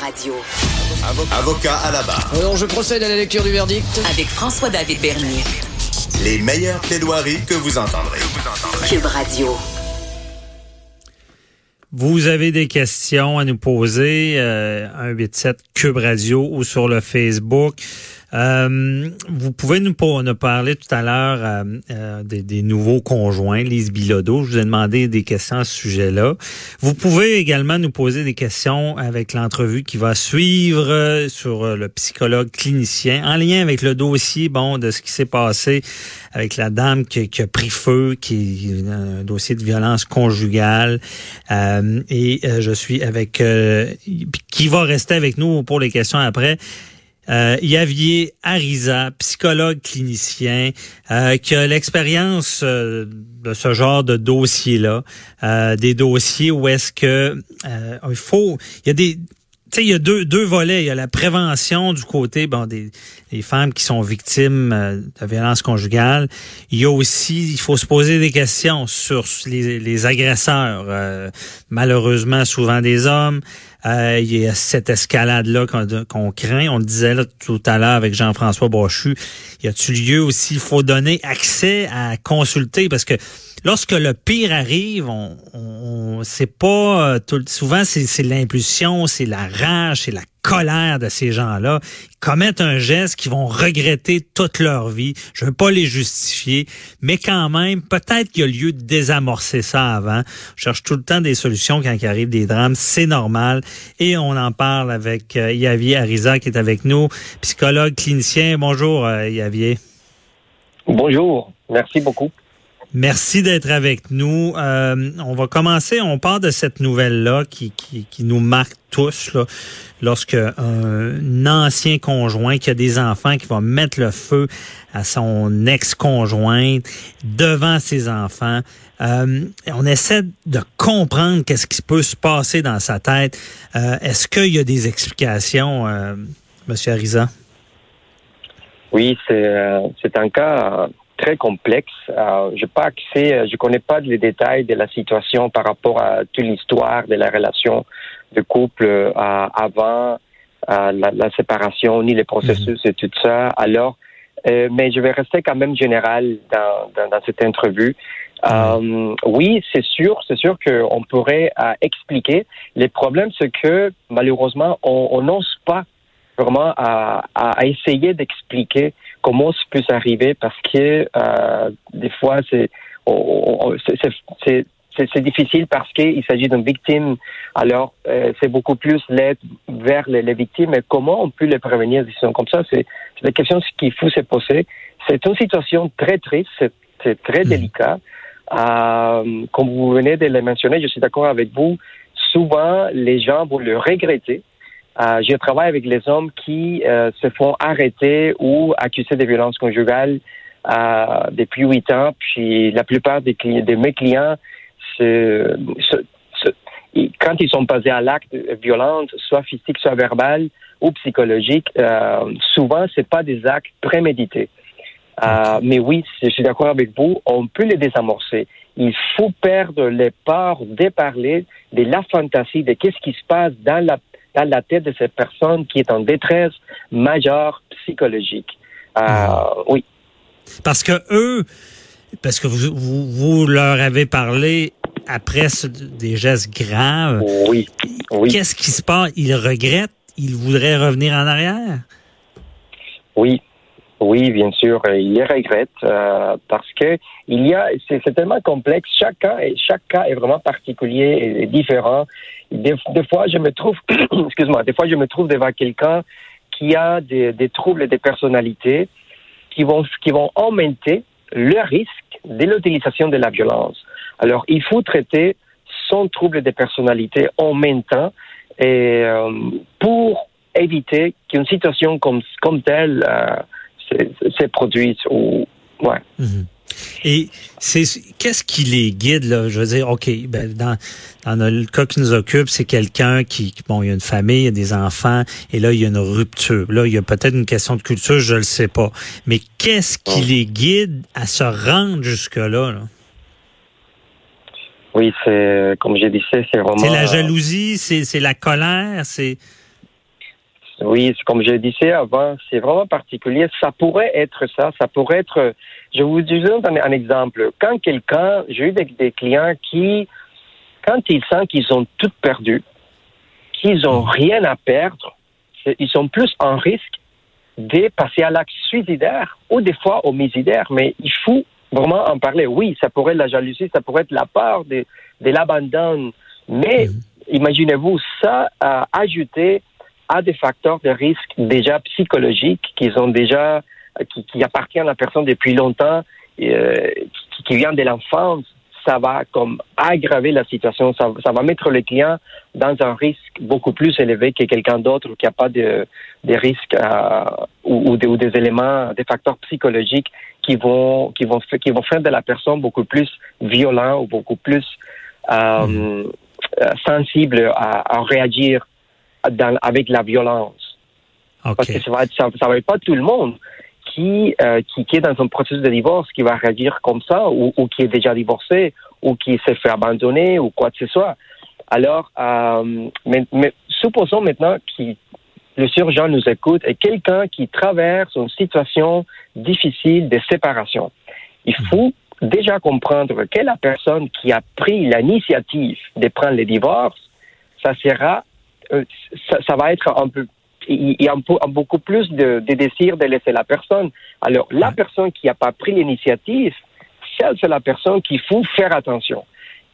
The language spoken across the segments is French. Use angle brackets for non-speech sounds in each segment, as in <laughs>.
Radio. Avocat à la barre. Alors, je procède à la lecture du verdict. Avec François-David Bernier. Les meilleures plaidoiries que vous entendrez. Cube Radio. Vous avez des questions à nous poser, euh, 187 Cube Radio ou sur le Facebook. Euh, vous pouvez nous, nous parler tout à l'heure euh, euh, des, des, nouveaux conjoints, Lise Bilodeau. Je vous ai demandé des questions à ce sujet-là. Vous pouvez également nous poser des questions avec l'entrevue qui va suivre sur le psychologue clinicien en lien avec le dossier bon de ce qui s'est passé avec la dame qui, qui, a pris feu, qui est un dossier de violence conjugale. et je suis avec qui va rester avec nous pour les questions après. Euh, Yavier Ariza, psychologue clinicien, euh, qui a l'expérience euh, de ce genre de dossier-là, euh, des dossiers où est-ce que euh, il faut, il y a des deux, deux volets. Il y a la prévention du côté bon, des, femmes qui sont victimes de violence conjugale. Il y a aussi, il faut se poser des questions sur les agresseurs, malheureusement souvent des hommes. Il y a cette escalade-là qu'on craint. On le disait là, tout à l'heure avec Jean-François Brochu. Y a-tu lieu aussi? Il faut donner accès à consulter parce que lorsque le pire arrive, on, on c'est pas souvent c'est l'impulsion, c'est la rage, c'est la colère de ces gens-là. Ils commettent un geste qu'ils vont regretter toute leur vie. Je veux pas les justifier, mais quand même, peut-être qu'il y a lieu de désamorcer ça avant. Je cherche tout le temps des solutions quand il arrive des drames. C'est normal. Et on en parle avec euh, Yavier Ariza qui est avec nous, psychologue clinicien. Bonjour, euh, Yavier. Bonjour. Merci beaucoup. Merci d'être avec nous. Euh, on va commencer. On part de cette nouvelle-là qui, qui, qui, nous marque tous. Là, lorsque un ancien conjoint qui a des enfants qui va mettre le feu à son ex-conjointe devant ses enfants. Euh, on essaie de comprendre qu'est-ce qui peut se passer dans sa tête. Euh, Est-ce qu'il y a des explications, euh, Monsieur Ariza? Oui, c'est un cas très complexe. Euh, je pas accès, je connais pas les détails de la situation par rapport à toute l'histoire de la relation de couple euh, avant euh, la, la, séparation, ni les processus et tout ça. Alors, euh, mais je vais rester quand même général dans, dans, dans cette entrevue. Euh, oui, c'est sûr, c'est sûr qu'on pourrait euh, expliquer. Les problèmes, c'est que malheureusement, on n'ose pas vraiment à, à essayer d'expliquer comment ça peut arriver parce que euh, des fois c'est c'est difficile parce qu'il s'agit d'une victime. Alors euh, c'est beaucoup plus l'aide vers les, les, victimes. Et comment on peut les prévenir des situations comme ça C'est des questions qu'il faut se poser. C'est une situation très triste, c'est très délicat. Euh, comme vous venez de le mentionner, je suis d'accord avec vous. Souvent, les gens vont le regretter euh, je travaille avec les hommes qui euh, se font arrêter ou accuser de violences conjugales euh, depuis huit ans. Puis la plupart des clients, de mes clients, se, se, se, quand ils sont passés à l'acte violent, soit physique, soit verbal ou psychologique, souvent c'est pas des actes prémédités. Mais oui, je suis d'accord avec vous, on peut les désamorcer. Il faut perdre les peurs de parler de la fantaisie, de qu'est-ce qui se passe dans la dans la tête de cette personne qui est en détresse majeure psychologique. Euh, oui. Parce que eux, parce que vous, vous, vous leur avez parlé après des gestes graves. Oui. oui. Qu'est-ce qui se passe? Ils regrettent? Ils voudraient revenir en arrière? Oui. Oui, bien sûr, ils les regrettent euh, parce que il y a, c'est tellement complexe. Chaque cas, chaque cas est vraiment particulier et, différent. Des, fois, je me trouve, <coughs> excuse-moi, des fois, je me trouve devant quelqu'un qui a des, des troubles de personnalité qui vont, qui vont augmenter le risque de l'utilisation de la violence. Alors, il faut traiter son trouble de personnalité en même temps et euh, pour éviter qu'une situation comme, comme telle euh, se produise ou ouais. Mm -hmm. Et c'est qu'est-ce qui les guide là? Je veux dire, ok, ben dans dans le cas qui nous occupe, c'est quelqu'un qui bon, il y a une famille, il y a des enfants, et là il y a une rupture. Là, il y a peut-être une question de culture, je le sais pas. Mais qu'est-ce qui les guide à se rendre jusque là, là? Oui, c'est comme je disais, c'est vraiment. C'est la jalousie, c'est c'est la colère, c'est. Oui, c'est comme je disais avant, c'est vraiment particulier. Ça pourrait être ça, ça pourrait être. Je vous donne un, un exemple. Quand quelqu'un, j'ai eu des, des clients qui, quand ils sentent qu'ils ont tout perdu, qu'ils ont rien à perdre, ils sont plus en risque de passer à l'acte suicidaire ou des fois homicidaire. Mais il faut vraiment en parler. Oui, ça pourrait être la jalousie, ça pourrait être la peur de, de l'abandon. Mais imaginez-vous ça euh, ajouté à des facteurs de risque déjà psychologiques qui ont déjà euh, qui, qui appartiennent à la personne depuis longtemps, euh, qui, qui vient de l'enfance, ça va comme aggraver la situation. Ça, ça va mettre le client dans un risque beaucoup plus élevé que quelqu'un d'autre qui n'a pas de, de risques euh, ou, ou, des, ou des éléments, des facteurs psychologiques qui vont qui vont qui vont faire de la personne beaucoup plus violent ou beaucoup plus euh, euh, sensible à, à réagir dans- avec la violence. OK. Parce que ça va être, ça, ça va être pas tout le monde qui, euh, qui, qui est dans un processus de divorce qui va réagir comme ça ou, ou qui est déjà divorcé ou qui s'est fait abandonner ou quoi que ce soit. Alors, euh, mais, mais supposons maintenant que le surgeon nous écoute et quelqu'un qui traverse une situation difficile de séparation. Il faut déjà comprendre que la personne qui a pris l'initiative de prendre le divorce, ça sera, ça, ça va être un peu il y a beaucoup plus de, de désir de laisser la personne. Alors, la personne qui n'a pas pris l'initiative, celle, c'est la personne qu'il faut faire attention.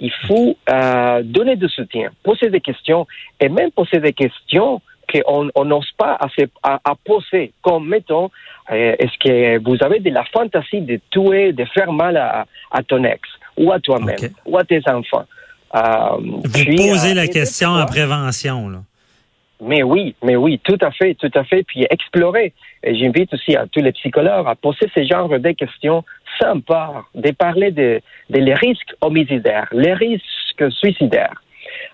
Il faut euh, donner du soutien, poser des questions et même poser des questions qu'on on n'ose pas à, se- à, à poser, comme mettons, euh, est-ce que vous avez de la fantaisie de tuer, de faire mal à, à ton ex ou à toi-même ou à tes enfants? Euh, Vous puis, posez euh, la des question en prévention. Là. mais oui, mais oui, tout à fait, tout à fait. Puis explorer. Et j'invite aussi à tous les psychologues à poser ce genre de questions sans peur, de parler de, de les risques homicidaires, les risques suicidaires.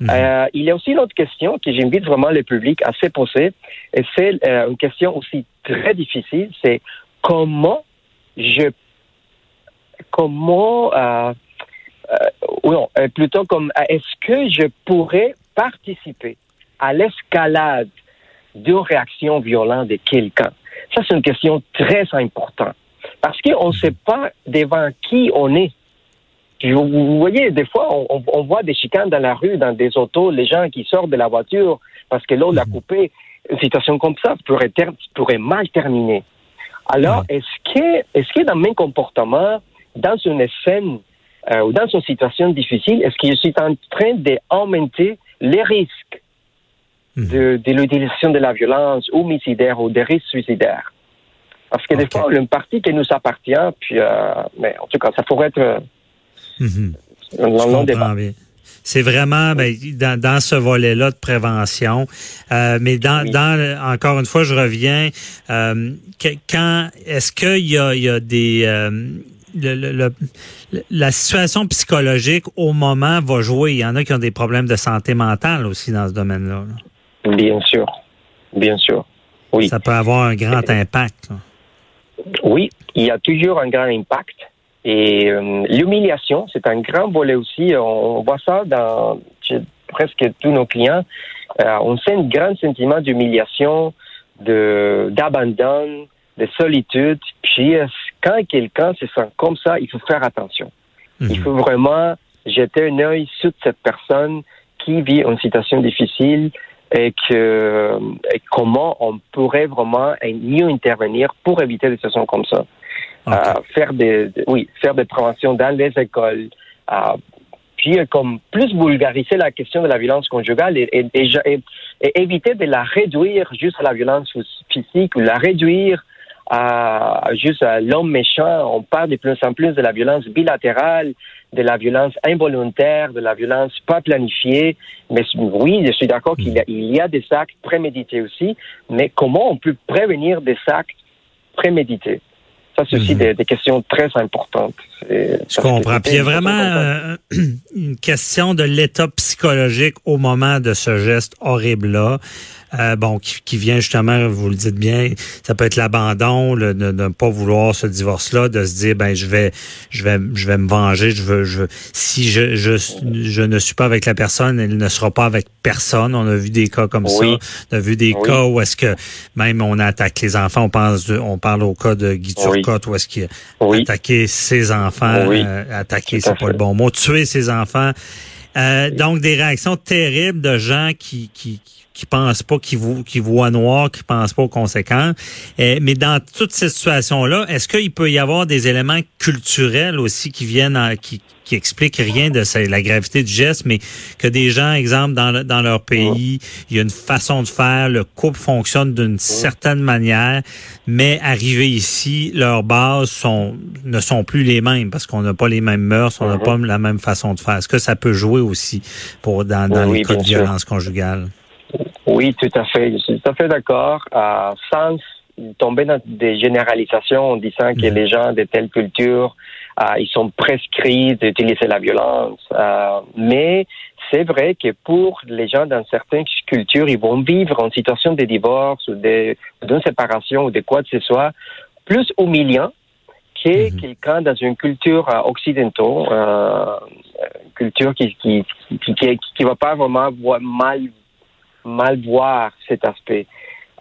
Mhm. Euh, il y a aussi une autre question que j'invite vraiment le public à se poser, et c'est euh, une question aussi très difficile, c'est comment je, comment, euh, euh, ou non, euh, plutôt comme, euh, est-ce que je pourrais participer à l'escalade d'une réaction violente de quelqu'un? Ça, c'est une question très importante. Parce qu'on ne sait pas devant qui on est. Puis Vous, vous voyez, des fois, on, voit des chicanes dans la rue, dans des autos, les gens qui sortent de la voiture parce que l'autre l'a coupé. Une situation comme ça pourrait, ter- pourrait mal terminer. Alors, est-ce que, est-ce que dans mes comportements, dans une scène euh, ou dans une situation difficile, est-ce que je suis en train d'augmenter les risques de, de l'utilisation de la violence homicidaire ou des risques suicidaires? Parce que des fois, une partie qui nous appartient, puis, euh, mais en tout cas, ça pourrait être euh, Mhm. un long, Je long débat. comprends bien. C'est vraiment ben, dans, dans ce volet-là de prévention. Euh, mais dans, Oui. dans le- encore une fois, je reviens. euh, que- quand est-ce qu'il y a, il y a des euh, le- le- le- la situation psychologique au moment va jouer. Il y en a qui ont des problèmes de santé mentale aussi dans ce domaine-là. là. Bien sûr. Bien sûr. Oui. Ça peut avoir un grand impact. là. Oui, il y a toujours un grand impact. Et euh, l'humiliation, c'est un grand volet aussi. On, on voit ça dans chez presque tous nos clients. Euh, on sent un grand sentiment d'humiliation, de d'abandon, de solitude. Puis euh, quand quelqu'un se sent comme ça, il faut faire attention. Mhm. Il faut vraiment jeter un œil sur cette personne qui vit une situation difficile et que et comment on pourrait vraiment mieux intervenir pour éviter des situations comme ça. Euh, faire des, oui, faire des préventions dans les écoles. euh, puis euh, comme plus vulgariser la question de la violence conjugale et, et- et- et- et éviter de la réduire juste à la violence physique ou la réduire à juste à l'homme méchant. On parle de plus en plus de la violence bilatérale, de la violence involontaire, de la violence pas planifiée. Mais oui, je suis d'accord qu'il y, a- il y a des actes prémédités aussi, mais comment on peut prévenir des actes prémédités? Ça, c'est aussi Mhm. des, des questions très importantes. Je comprends. Puis il y a vraiment euh, <clears throat> une question de l'état psychologique au moment de ce geste horrible-là. Euh, bon, qui, qui, vient justement, vous le dites bien, ça peut être l'abandon, de ne pas vouloir ce divorce-là, de se dire, ben je vais, je vais, je vais me venger, je veux, je si je, je, je ne suis pas avec la personne, elle ne sera pas avec personne. On a vu des cas comme ça. On a vu des cas où est-ce que même on attaque les enfants. On pense, on parle au cas de Guy Turcotte où est-ce qu'il a attaqué ses enfants, euh, attaquer, c'est pas le bon mot, tuer ses enfants. Euh, donc des réactions terribles de gens qui qui qui pensent pas, qui, qui voient noir, qui pensent pas aux conséquences. Euh, mais dans toute cette situation-là, est-ce qu'il peut y avoir des éléments culturels aussi qui viennent, qui, qui expliquent rien de la gravité du geste, mais que des gens, exemple, dans, dans leur pays, il y a une façon de faire, le couple fonctionne d'une certaine manière, mais arrivé ici, leurs bases sont ne sont plus les mêmes parce qu'on n'a pas les mêmes mœurs, on n'a pas la même façon de faire. Est-ce que ça peut jouer aussi pour dans, dans les cas de violence conjugale? Oui, tout à fait. Je suis tout à fait d'accord. Euh, sans tomber dans des généralisations en disant que mhm. les gens de telle culture, euh, ils sont prescrits d'utiliser la violence. Euh, mais c'est vrai que pour les gens dans certaines cultures, ils vont vivre en situation de divorce ou d'une séparation ou de quoi que ce soit plus humiliant que mhm. quelqu'un dans une culture euh, occidentale, euh, culture qui qui, qui, qui, qui va pas vraiment voir mal mal voir cet aspect.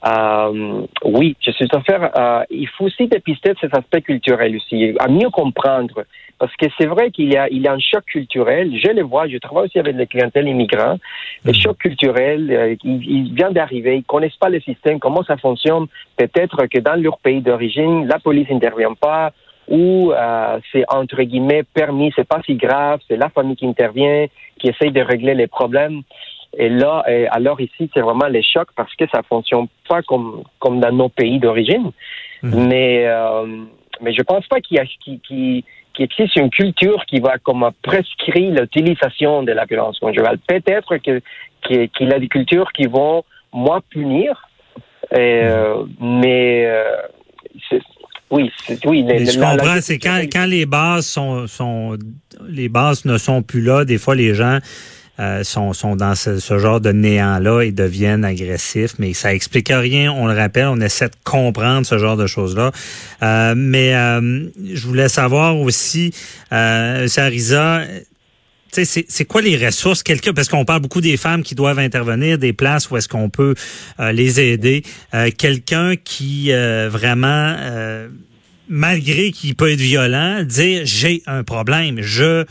Euh, oui, je suis en fait. Euh, il faut aussi dépister cet aspect culturel aussi, à mieux comprendre, parce que c'est vrai qu'il y a, il y a un choc culturel. Je le vois. Je travaille aussi avec les clientèles immigrants. Le mhm. choc culturel, euh, il, vient d'arriver. Ils connaissent pas le système, comment ça fonctionne. Peut-être que dans leur pays d'origine, la police n'intervient pas ou euh, c'est entre guillemets permis, c'est pas si grave, c'est la famille qui intervient, qui essaye de régler les problèmes. Et là, alors ici, c'est vraiment les chocs parce que ça fonctionne pas comme comme dans nos pays d'origine. Mhm. Mais euh, mais je pense pas qu'il y a qui qui qui existe une culture qui va comme prescrire l'utilisation de la violence conjugale. Peut-être que qu'il y a des cultures qui vont moins punir, euh, mhm. mais euh, oui, oui. je comprends, c'est quand, quand les bases sont, sont les bases ne sont plus là, des fois les gens euh, sont, sont dans ce, genre de néant-là et deviennent agressifs, mais ça explique rien. On le rappelle, on essaie de comprendre ce genre de choses-là. Euh, mais euh, je voulais savoir aussi, euh, Sarisa, c'est quoi les ressources quelqu'un parce qu'on parle beaucoup des femmes qui doivent intervenir des places où est-ce qu'on peut les aider quelqu'un qui vraiment malgré qu'il peut être violent dire j'ai un problème je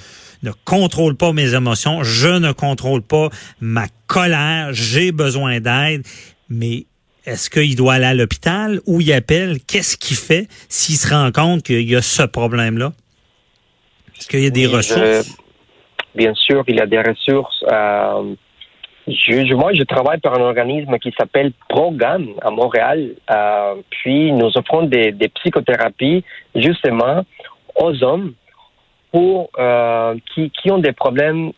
ne contrôle pas mes émotions, je ne contrôle pas ma colère, j'ai besoin d'aide, mais est-ce qu'il doit aller à l'hôpital? Ou il appelle? Qu'est-ce qu'il fait s'il se rend compte qu'il y a ce problème-là? Est-ce qu'il y a des ressources? bien sûr, il y a des ressources. Euh, je, moi, je travaille pour un organisme qui s'appelle Progam à Montréal. Euh, puis, nous offrons des, des psychothérapies justement aux hommes euh, qui, ont des problèmes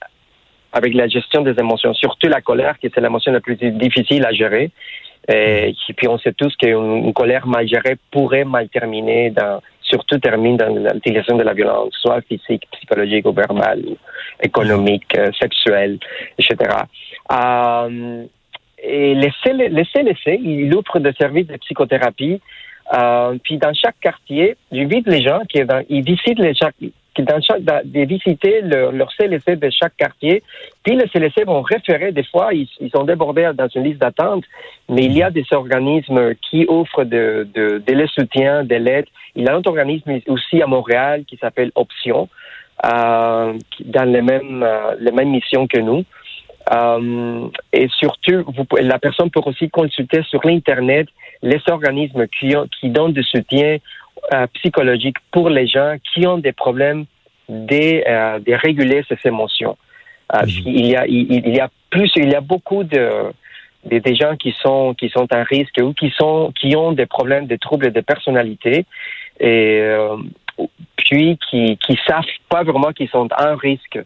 avec la gestion des émotions, surtout la colère, qui est l'émotion la plus difficile à gérer. Et, puis on sait tous qu'une colère mal gérée pourrait mal terminer, surtout termine dans l'utilisation de la violence, soit physique, psychologique ou verbale, économique, euh, sexuelle, etc. Euh, et les CLC, il offre des services de psychothérapie. Euh, puis dans chaque quartier, j'invite les gens ils visitent les chaque, dans chaque, de visiter leur CLC de chaque quartier. Puis les CLC vont référer, des fois, ils, sont débordés dans une liste d'attente, mais il y a des organismes qui offrent de, de, de soutien, de l'aide. Il y a un autre organisme aussi à Montréal qui s'appelle Option, euh, dans les mêmes, euh, les mêmes missions que nous. Euh, et surtout, la personne peut aussi consulter sur l'Internet les organismes qui, qui donnent du soutien euh, psychologique pour les gens qui ont des problèmes de, euh, de réguler ces émotions. Euh, mhm. il, y a, il, y a plus, il y a beaucoup de, de, des gens qui sont qui sont à risque ou qui sont qui ont des problèmes de troubles de personnalité et puis qui qui savent pas vraiment qu'ils sont en risque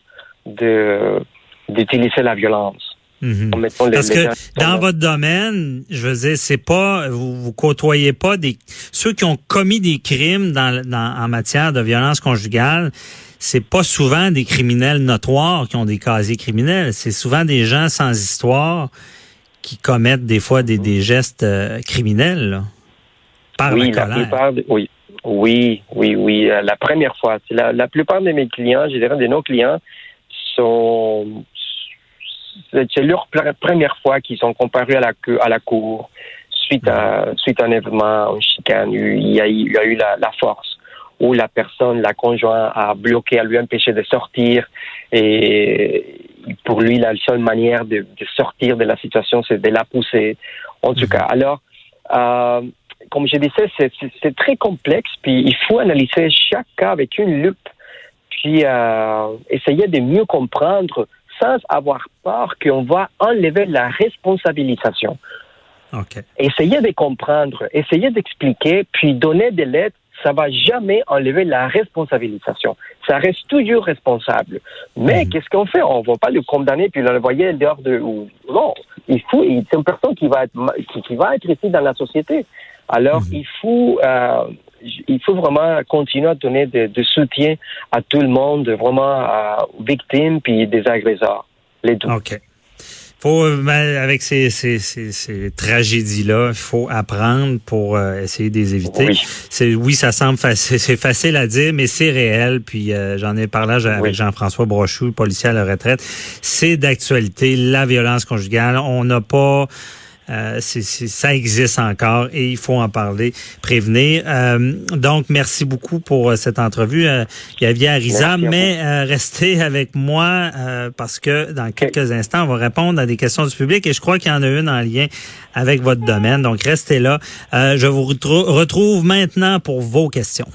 de d'utiliser la violence. Mhm. Parce que dans votre domaine, je veux dire, c'est pas vous, vous côtoyez pas des ceux qui ont commis des crimes dans, en matière de violence conjugale. C'est pas souvent des criminels notoires qui ont des casiers criminels. C'est souvent des gens sans histoire qui commettent des fois des, des gestes euh, criminels là, par oui, la plupart, oui, oui, oui, oui. euh, La première fois, c'est la, la plupart de mes clients, je dirais de nos clients, sont c'est leur pr- première fois qu'ils sont comparés à la à la cour suite à suite à un événement, une chicane. Il y a, eu- il y a eu la, la force où la personne, la conjointe, a bloqué, a lui empêché de sortir et pour lui la seule manière de, de sortir de la situation, c'est de la pousser. En tout Mhm. cas, alors euh, comme je disais, c'est- très complexe, puis il faut analyser chaque cas avec une loupe, puis euh, essayer de mieux comprendre sans avoir peur qu'on va enlever la responsabilisation. OK. Essayer de comprendre, essayer d'expliquer, puis donner de l'aide, ça va jamais enlever la responsabilisation. Ça reste toujours responsable. Mais Mhm. qu'est-ce qu'on fait? On ne va pas le condamner puis l'envoyer dehors de. Non, il faut. C'est une personne qui va être qui va être ici dans la société. Alors Mhm. il faut. euh, il faut vraiment continuer à donner de, de soutien à tout le monde, vraiment aux victimes puis des agresseurs, les deux. OK. Faut, ben, avec ces, ces, ces, ces tragédies-là, il faut apprendre pour euh, essayer de les éviter. Oui. C'est oui, ça semble facile, c'est facile à dire, mais c'est réel. Puis euh, j'en ai parlé avec Oui. Jean-François Brochou, policier à la retraite. C'est d'actualité, la violence conjugale. On n'a pas euh, c'est- c'est- ça existe encore et il faut en parler, prévenir. Euh, donc, merci beaucoup pour euh, cette entrevue, euh. Merci à Mais euh, restez <laughs> avec moi euh, parce que dans quelques instants, on va répondre à des questions du public et je crois qu'il y en a une en lien avec votre domaine. Donc, restez là. Euh, je vous retrou- retrouve maintenant pour vos questions.